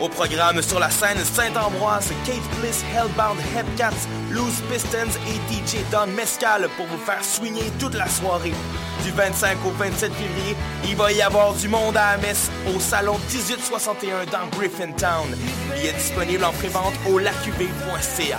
Au programme sur la scène Saint-Ambroise, Kate Bliss, Hellbound, Hepcats, Loose Pistons et DJ Don Mescal pour vous faire swinger toute la soirée. Du 25 au 27 février, il va y avoir du monde à messe au salon 1861 dans Griffintown. Il est disponible en prévente au lacuv.ca.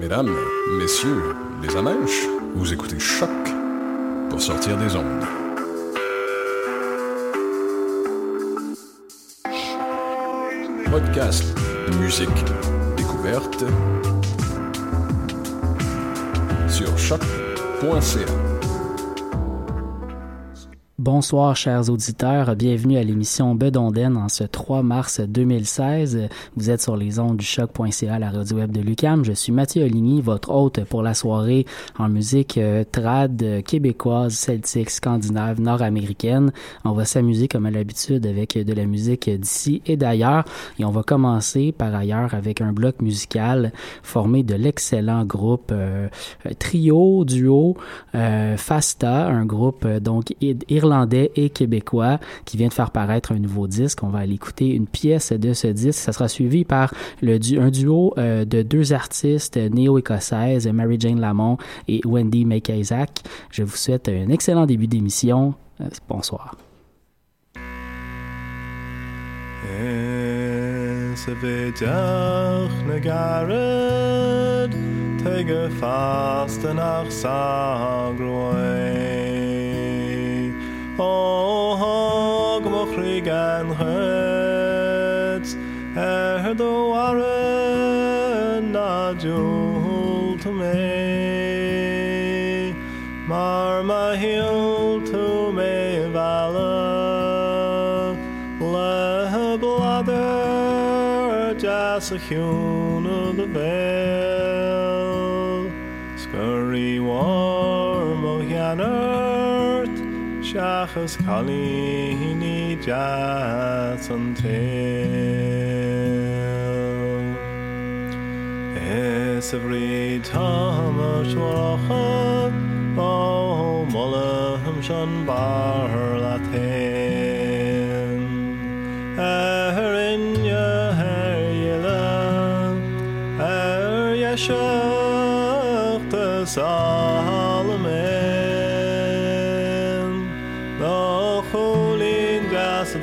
Mesdames, messieurs, les amèches, vous écoutez Choc pour sortir des ondes. Podcast, musique, découverte sur choc.ca. Bonsoir chers auditeurs, bienvenue à l'émission Bedonden en ce 3 mars 2016. Vous êtes sur les ondes du choc.ca, la radio web de Lucam. Je suis Mathieu Oligny, votre hôte pour la soirée en musique euh, trad euh, québécoise, celtique, scandinave, nord-américaine. On va s'amuser comme à l'habitude avec de la musique d'ici et d'ailleurs et on va commencer par ailleurs avec un bloc musical formé de l'excellent groupe euh, trio, duo Fasta, un groupe donc irlandais irlandais et québécois qui vient de faire paraître un nouveau disque. On va aller écouter une pièce de ce disque. Ça sera suivi par le un duo euh, de deux artistes néo-écossaises, Mary Jane Lamont et Wendy McIsaac. Je vous souhaite un excellent début d'émission. Euh, bonsoir. Krigen høts Er do arena jul to me. Mar ma hil to me vala Le blader jas a hjun of the veil. Scurry warm o hianert Shachas Kalini shines until every time a shwarach, oh, molam shan bar.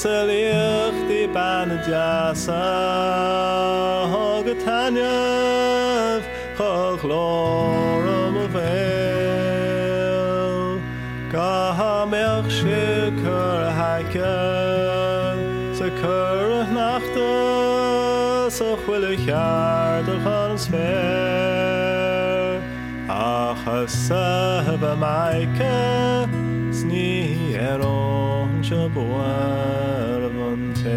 Saliach di ban jasa hog a tanyav chog loram a veil gahamech shikur haike sa kur nachta sa chwilich ar da chan sfer a maike sni a boire of untel.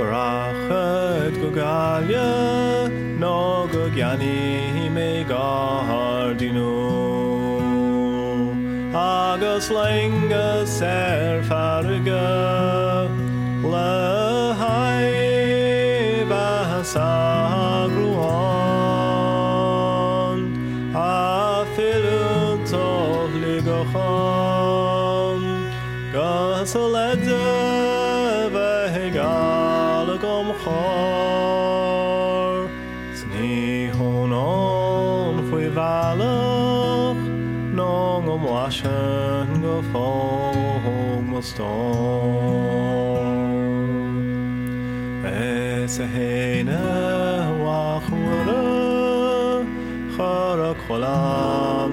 Rachet gogalia, no gogiani. Agus lenga serfa. storm. Esehena wachura charak cholam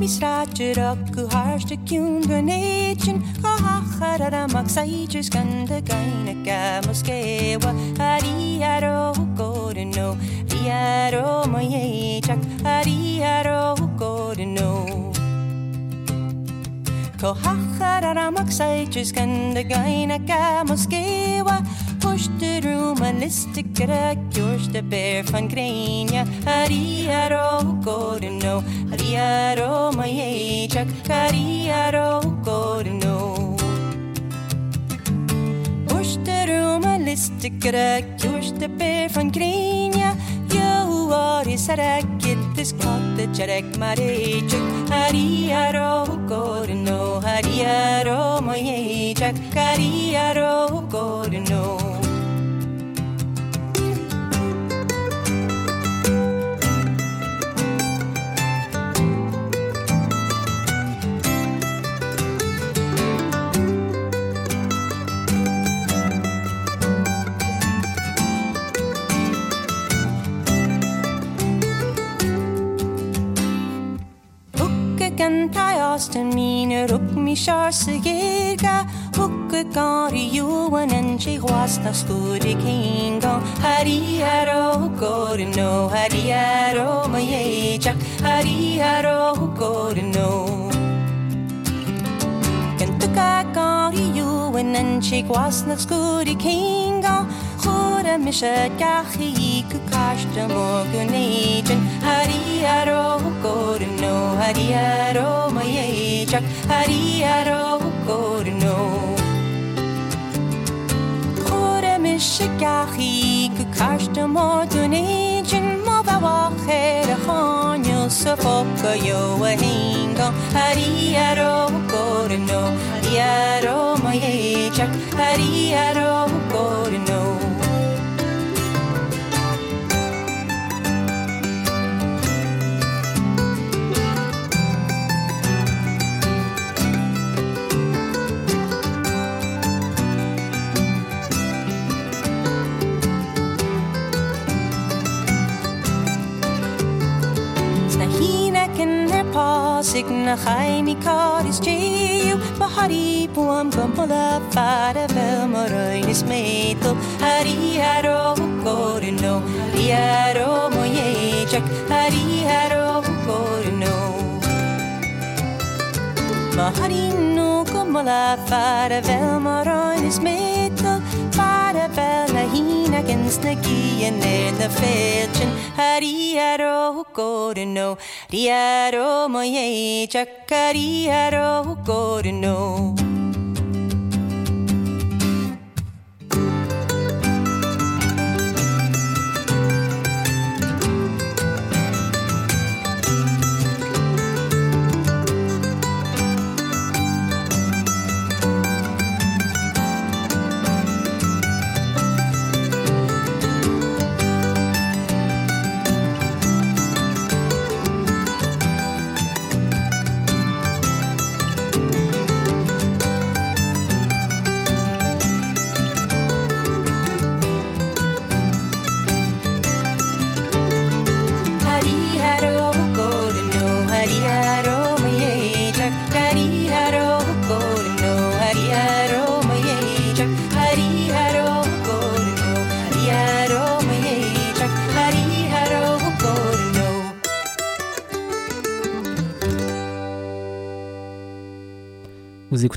misráidirach go háirsteún gonéin go hachar ar amach saidir kanda de gaine ga mos céha arí arrógóin nó Bíarró mai éideach arí arrógóin nó. Có hachar ar amach saidir gan de gaine ga mos push pushte room a liste gre George de bear van Grenia Ari no Cariaro maieichak, cariaro corno. Osteroma listekrek, osterbe från krinja. Joari sarak, inte skottet kärek mareichak. Cariaro corno, cariaro maieichak, cariaro corno. Lasten miner upp mi kjørse gerga Hukke gari joan en tje hvasta studi kingo Hari haro gori no. Hari haro ma jejak Hari haro gori no. Kentuka gari joan en tje hvasta studi kingo خورمش دخی که کاشتم و گنیجن. هری ارو گرنو هری ارو میچک هری ارو گرنو خورمش دخی که کاشتم و گنیجن. ما و آخر خانیو سفاکیو و هنگام. هری ارو گرنو هری ارو میچک هری ارو گرنو pásig na chaimí cá is tíú ba harí buam go mola far a bhe mar is métal Harí haro gorin nó haro aró mo éideach harí haro gorin nó Ba harí nó go mola far a bhe mar is métal Fara vel bhe na hína gins na gí an éir na mission Hariaro Gordon, Diaro Moye, Chakariaro Gordon.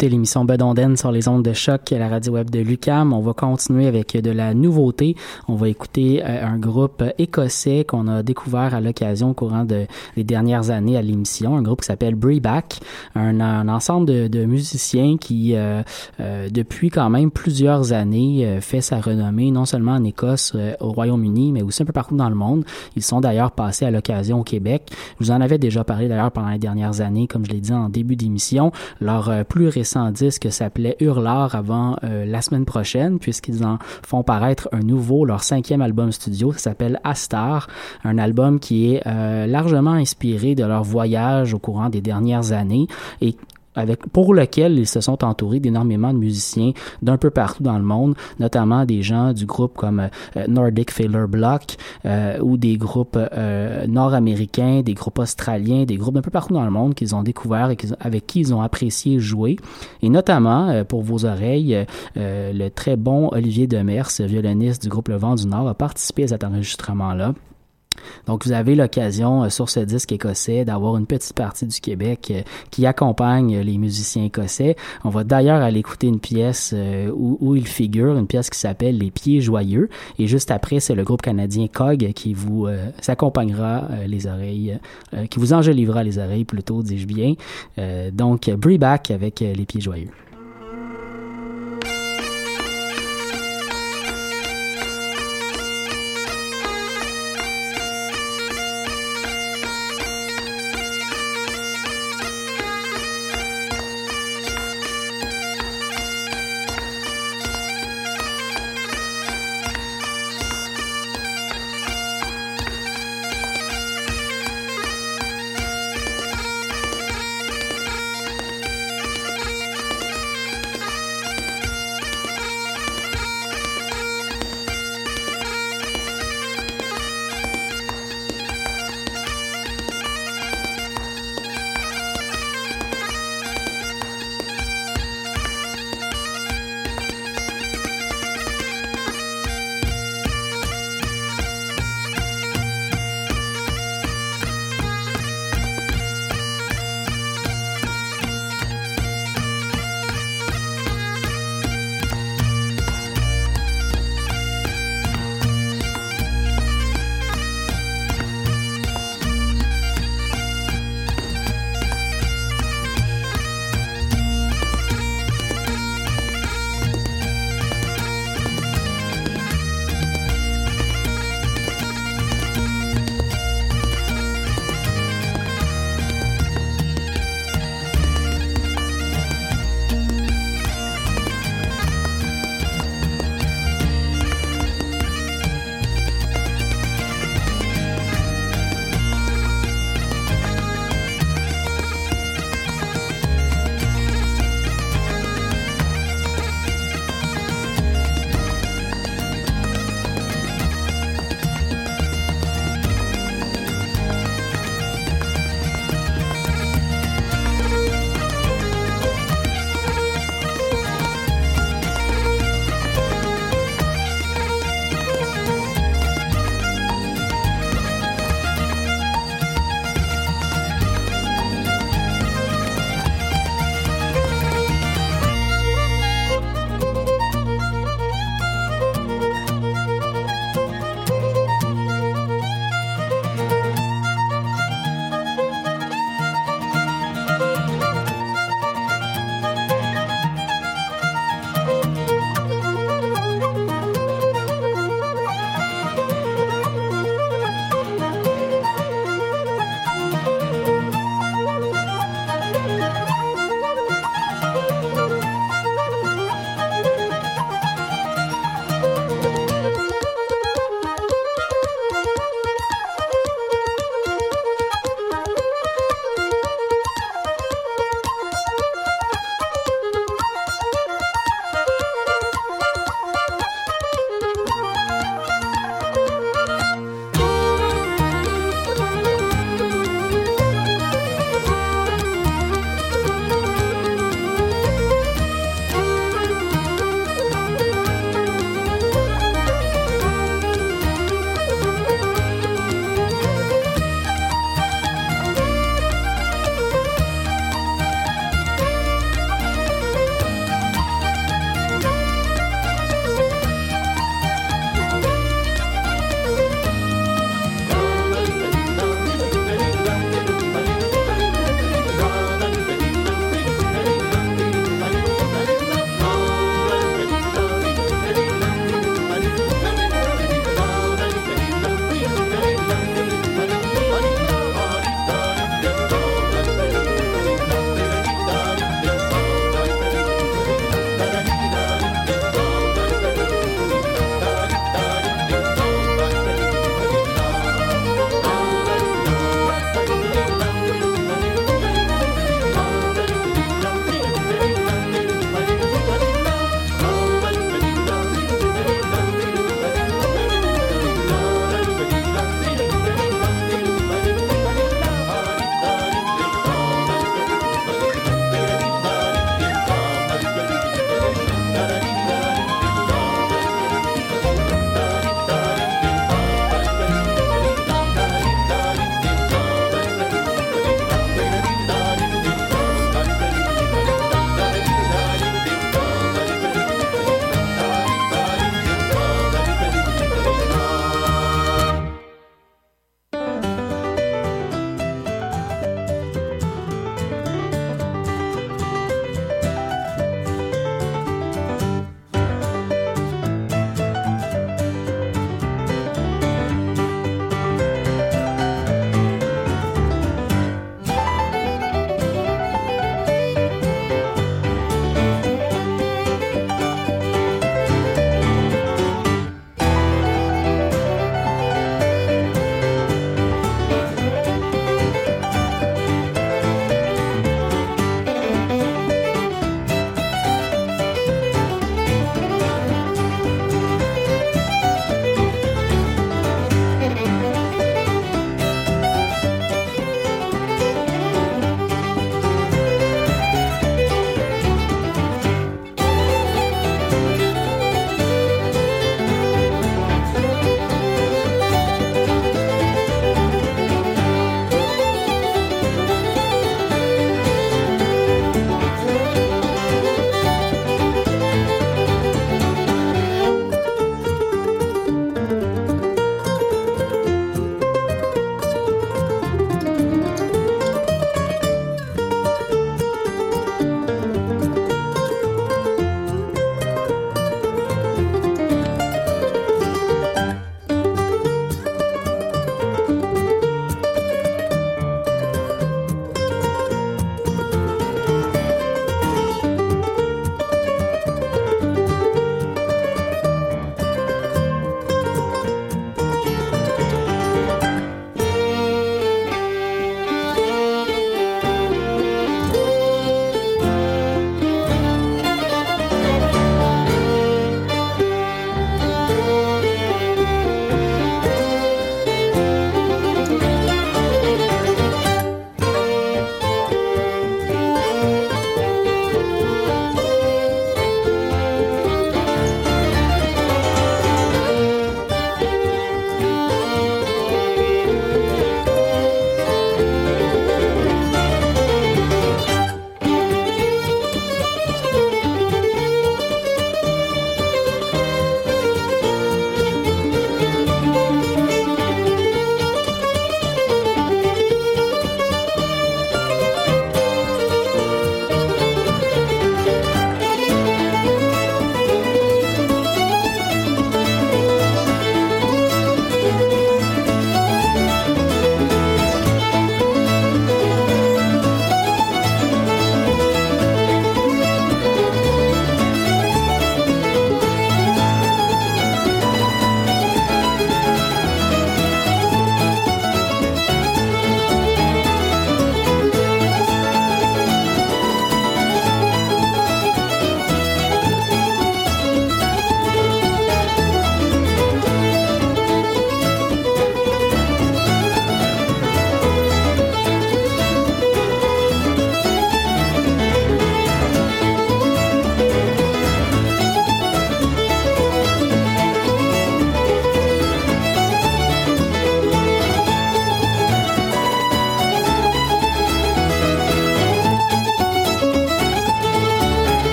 Écoutez l'émission Bedonden sur les ondes de choc à la radio web de Lucam. On va continuer avec de la nouveauté. On va écouter euh, un groupe écossais qu'on a découvert à l'occasion au courant de, des dernières années à l'émission. Un groupe qui s'appelle Breback, un, un ensemble de, musiciens qui, euh, euh, depuis quand même plusieurs années, euh, fait sa renommée non seulement en Écosse, au Royaume-Uni, mais aussi un peu partout dans le monde. Ils sont d'ailleurs passés à l'occasion au Québec. Je vous en avais déjà parlé d'ailleurs pendant les dernières années, comme je l'ai dit en début d'émission. Leur plus disque s'appelait Hurlard avant euh, la semaine prochaine, puisqu'ils en font paraître un nouveau, leur cinquième album studio, ça s'appelle Astar, un album qui est euh, largement inspiré de leur voyage au courant des dernières années et pour lequel ils se sont entourés d'énormément de musiciens d'un peu partout dans le monde, notamment des gens du groupe comme euh, Nordic Failure Block euh, ou des groupes euh, nord-américains, des groupes australiens, des groupes d'un peu partout dans le monde qu'ils ont découvert et avec qui ils ont apprécié jouer. Et notamment, pour vos oreilles, le très bon Olivier Demers, violoniste du groupe Le Vent du Nord, a participé à cet enregistrement-là. Donc, vous avez l'occasion euh, sur ce disque écossais d'avoir une petite partie du Québec euh, qui accompagne les musiciens écossais. On va d'ailleurs aller écouter une pièce euh, où, où il figure, une pièce qui s'appelle Les Pieds Joyeux. Et juste après, c'est le groupe canadien COG qui vous accompagnera les oreilles, qui vous enjolivera les oreilles plutôt, dis-je bien. donc, Breback avec Les Pieds Joyeux.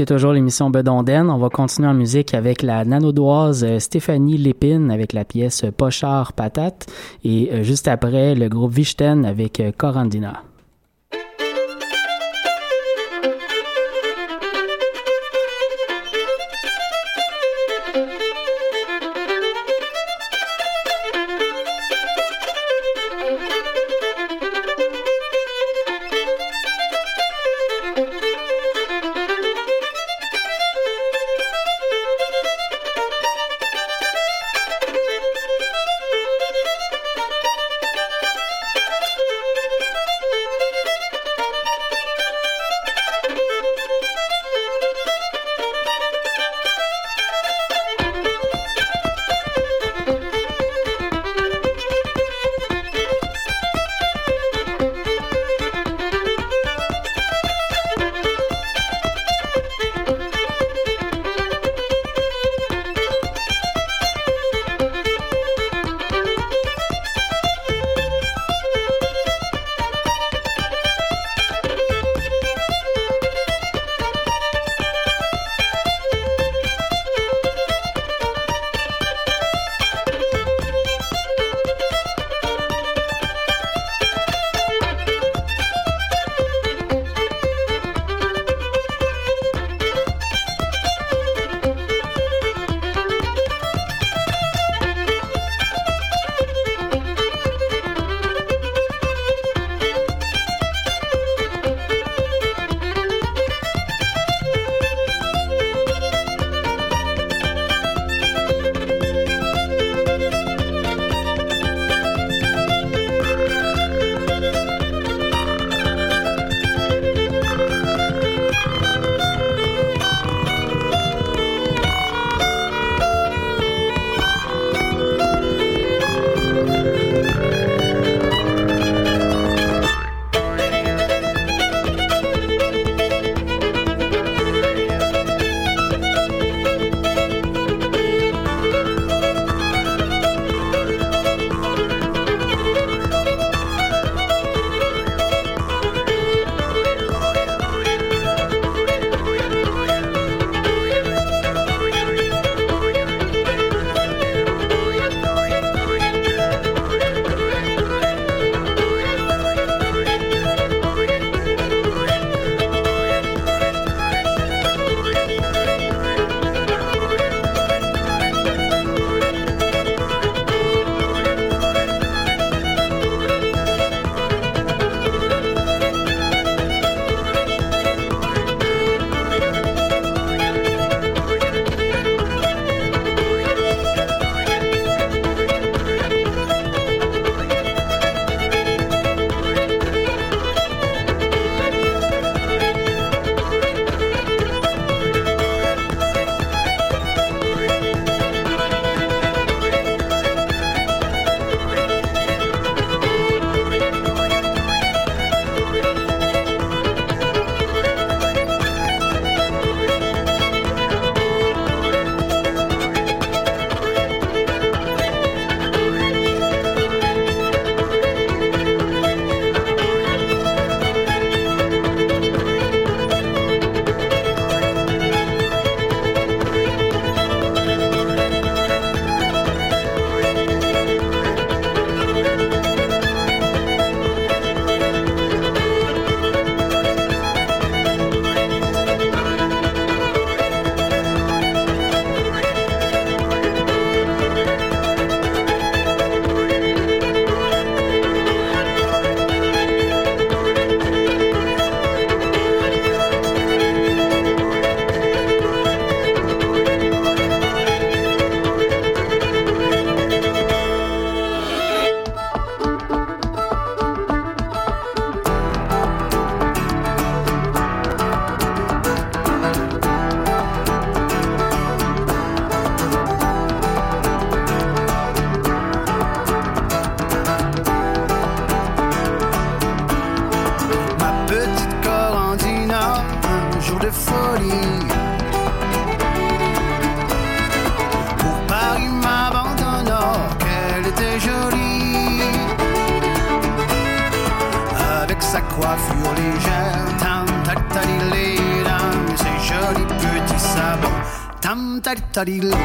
Écoutez toujours l'émission Bedonden. On va continuer en musique avec la nanodoise euh, Stéphanie Lépine avec la pièce Pochard Patate et euh, juste après le groupe Vichten avec euh, Corandina. Daddy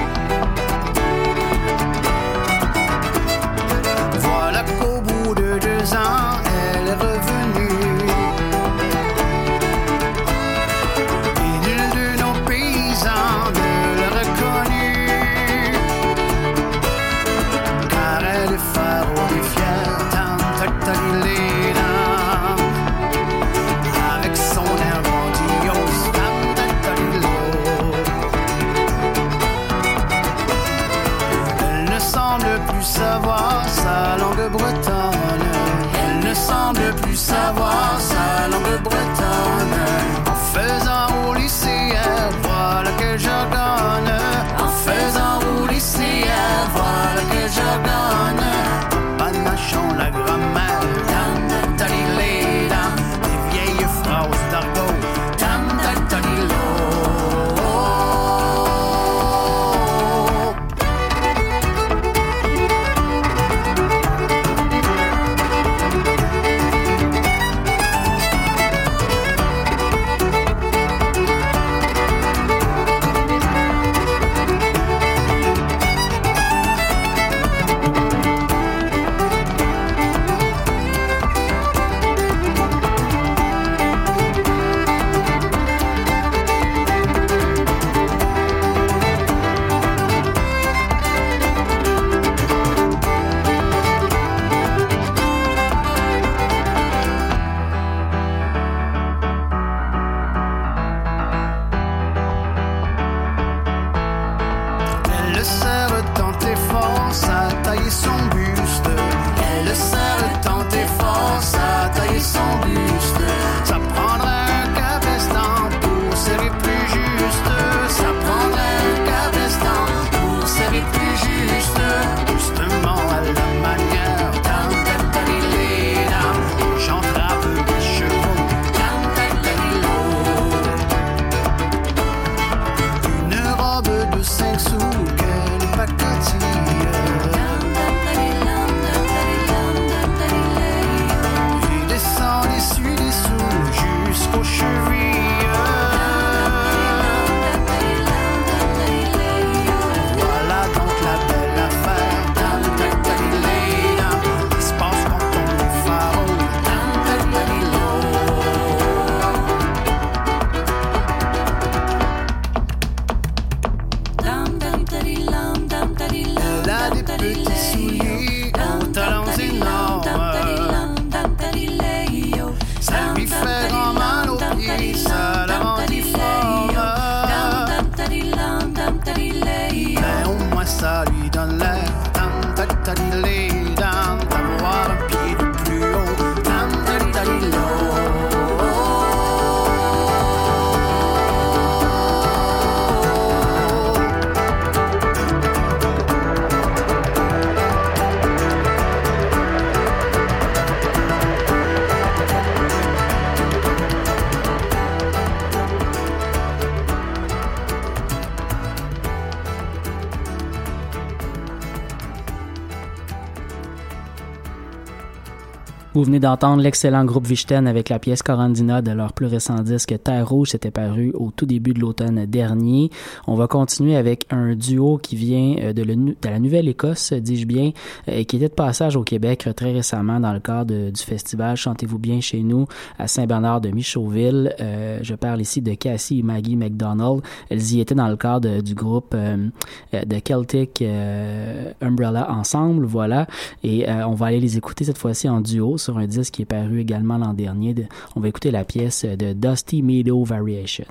venez d'entendre l'excellent groupe Vichten avec la pièce Corandina de leur plus récent disque Terre Rouge, c'était paru au tout début de l'automne dernier. On va continuer avec un duo qui vient euh, de, le de la Nouvelle-Écosse, dis-je bien, euh, qui était de passage au Québec euh, très récemment dans le cadre de- du festival Chantez-vous bien chez nous à Saint-Bernard de Michauville. Euh, je parle ici de Cassie et Maggie McDonald. Elles y étaient dans le cadre du groupe euh, de Celtic euh, Umbrella ensemble, voilà. Et on va aller les écouter cette fois-ci en duo sur un disque qui est paru également l'an dernier. De- on va écouter la pièce de Dusty Meadow Variation.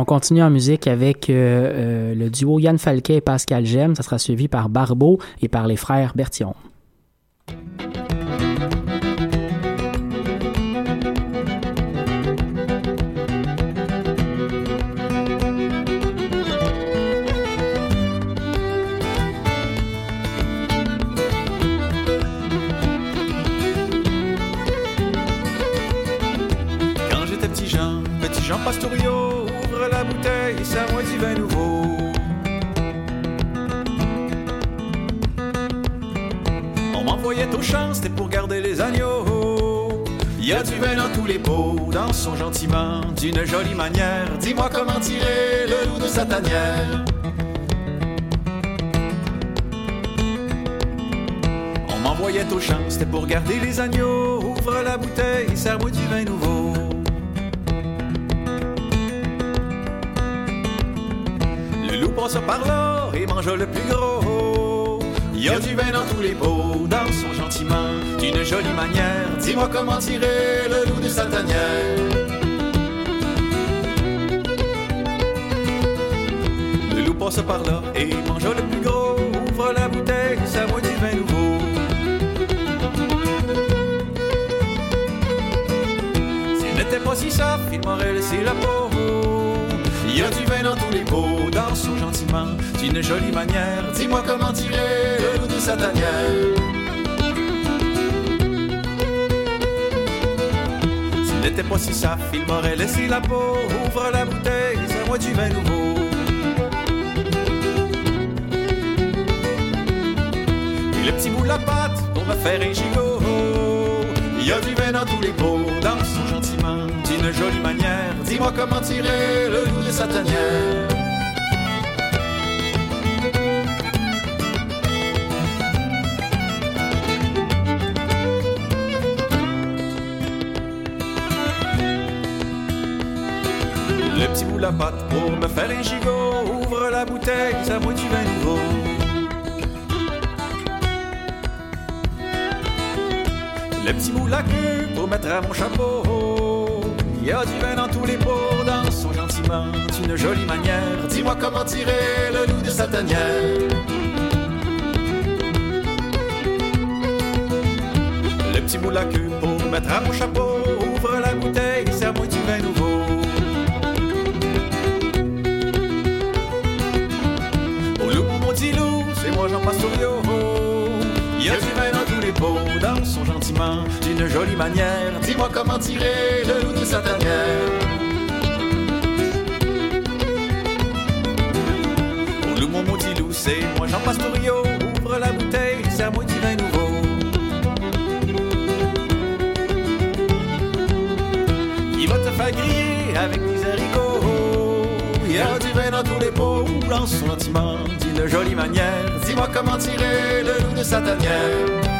On continue en musique avec euh, euh, le duo Yann Falquet et Pascal Gem. Ça sera suivi par Barbeau et par les frères Bertillon. Quand j'étais petit Jean, petit Jean Pastorio, a du vin dans tous les pots, dansons gentiment, d'une jolie manière. Dis-moi comment tirer le loup de sa tanière. On m'envoyait au champ, c'était pour garder les agneaux. Ouvre la bouteille, serre-moi du vin nouveau. Le loup passe par là et mange le plus gros. Il y a du vin dans tous les pots, dansons gentiment, d'une jolie manière. Dis-moi comment tirer le loup de sa tanière. Le loup passe par là et mange le plus gros. Ouvre la bouteille, ça moi du vin nouveau. S'il n'était pas si soft, il m'aurait laissé la peau. Il y a du vin dans tous les pots, dansons gentiment, d'une jolie manière. Dis-moi comment tirer le loup de sa tanière. N'était pas si saf, il m'aurait laissé la peau. Ouvre la bouteille, c'est moi du vin nouveau. Et le petit bout de la pâte pour me faire un gigot. Il y a du vin dans tous les pots, dansons gentiment, d'une jolie manière. Dis-moi comment tirer le loup de sa tanière. Petit bout la pâte pour me faire un gigot. Ouvre la bouteille, ça moi du vin nouveau. Le petit bout la queue pour mettre à mon chapeau. Il y a du vin dans tous les pots, dansons gentiment, d'une jolie manière. Dis-moi comment tirer le loup de sa tanière. Le petit bout la queue pour mettre à mon chapeau. Ouvre la bouteille, serre-moi du vin nouveau. Petit loup, c'est moi Jean Pastorio. Il y a du vin dans tous les pots, dansons gentiment, d'une jolie manière. Dis-moi comment tirer le loup de sa tanière. Oh loup, mon maudit loup, c'est moi Jean Pastorio. Ouvre la bouteille, serre-moi du vin nouveau. Il va te faire griller avec des haricots. Il y a du vin dans tous les pots, dansons gentiment, d'une jolie manière. Dis-moi comment tirer le loup de sa tanière.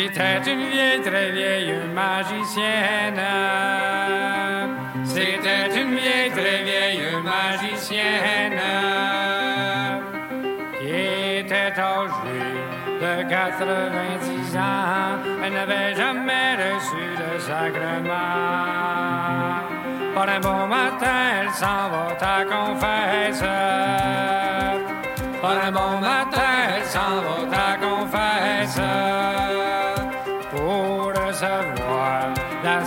C'était une vieille, très vieille magicienne. C'était une vieille, très vieille magicienne qui était âgée de 90 ans. Elle n'avait jamais reçu de sacrement. Par un bon matin, elle s'en va ta confesse. Par un bon matin, elle s'en va ta confesse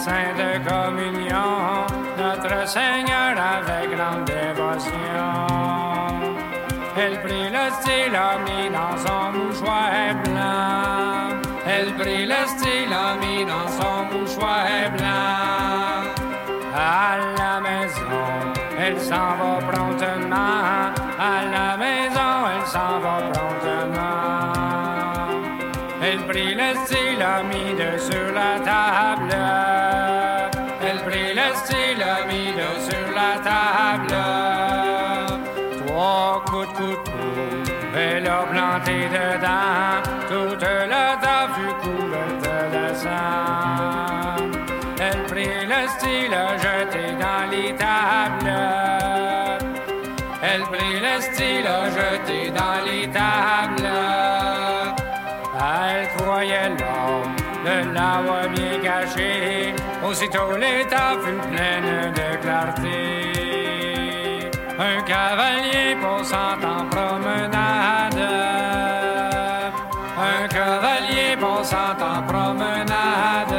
Sainte Communion, notre Seigneur avec grande dévotion. Elle prit le stylo mis dans son mouchoir blanc. Elle prit le stylo mis dans son mouchoir blanc. À la maison, elle s'en va promptement. À la maison, elle s'en va promptement. Elle prit le stylo mis sur la table. Aussitôt l'état fut pleine de clarté. Un cavalier passant en promenade. Un cavalier passant en promenade.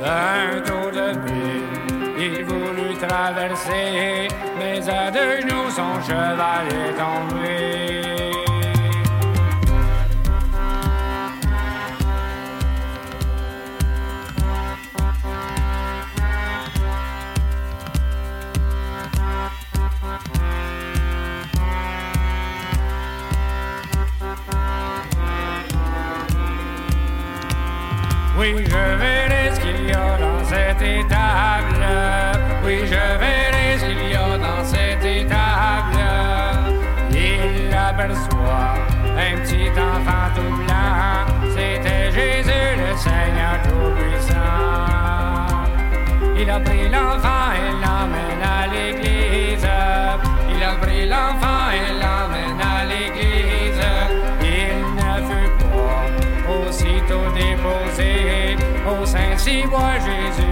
D'un tour de pile, il voulut traverser, mais à deux genoux son cheval est tombé. Je verrai ce qu'il y a dans cette étable. Oui, je verrai ce qu'il y a dans cette étable. Il aperçoit un petit enfant See moi Jésus.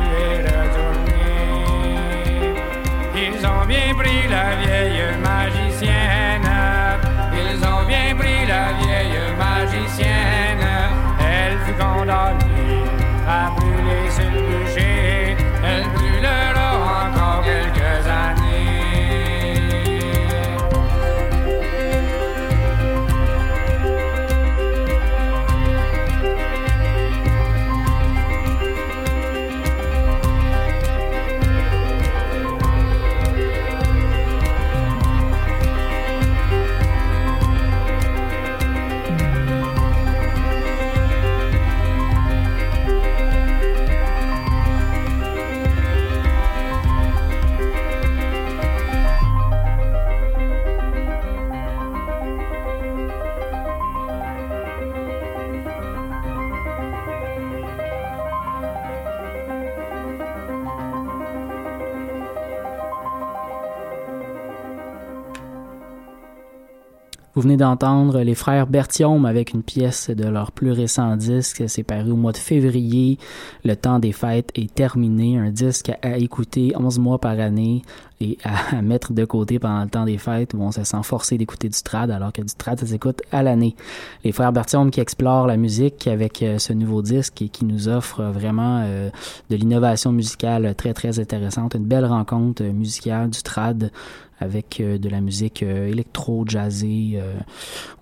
Vous venez d'entendre les frères Bertium avec une pièce de leur plus récent disque. C'est paru au mois de février. Le temps des fêtes est terminé. Un disque à écouter 11 mois par année et à mettre de côté pendant le temps des fêtes où on se sent forcé d'écouter du trad alors que du trad ça s'écoute à l'année. Les frères Bertium qui explorent la musique avec euh, ce nouveau disque et qui nous offre vraiment euh, de l'innovation musicale très très intéressante. Une belle rencontre musicale du trad avec euh, de la musique euh, électro-jazzée. Euh,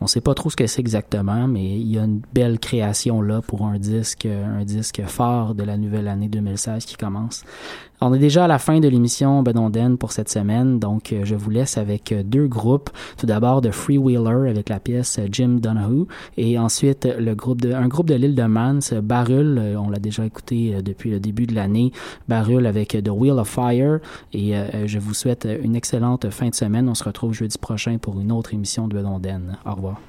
on sait pas trop ce que c'est exactement, mais il y a une belle création là pour un disque, un disque fort de la nouvelle année 2016 qui commence. On est déjà à la fin de l'émission Bedonden pour cette semaine, donc je vous laisse avec deux groupes. Tout d'abord de Freewheeler avec la pièce Jim Donahue et ensuite le groupe de, un groupe de l'île de Mans, Barul, on l'a déjà écouté depuis le début de l'année, Barul avec The Wheel of Fire et je vous souhaite une excellente fin de semaine. On se retrouve jeudi prochain pour une autre émission de Bedonden. Au revoir.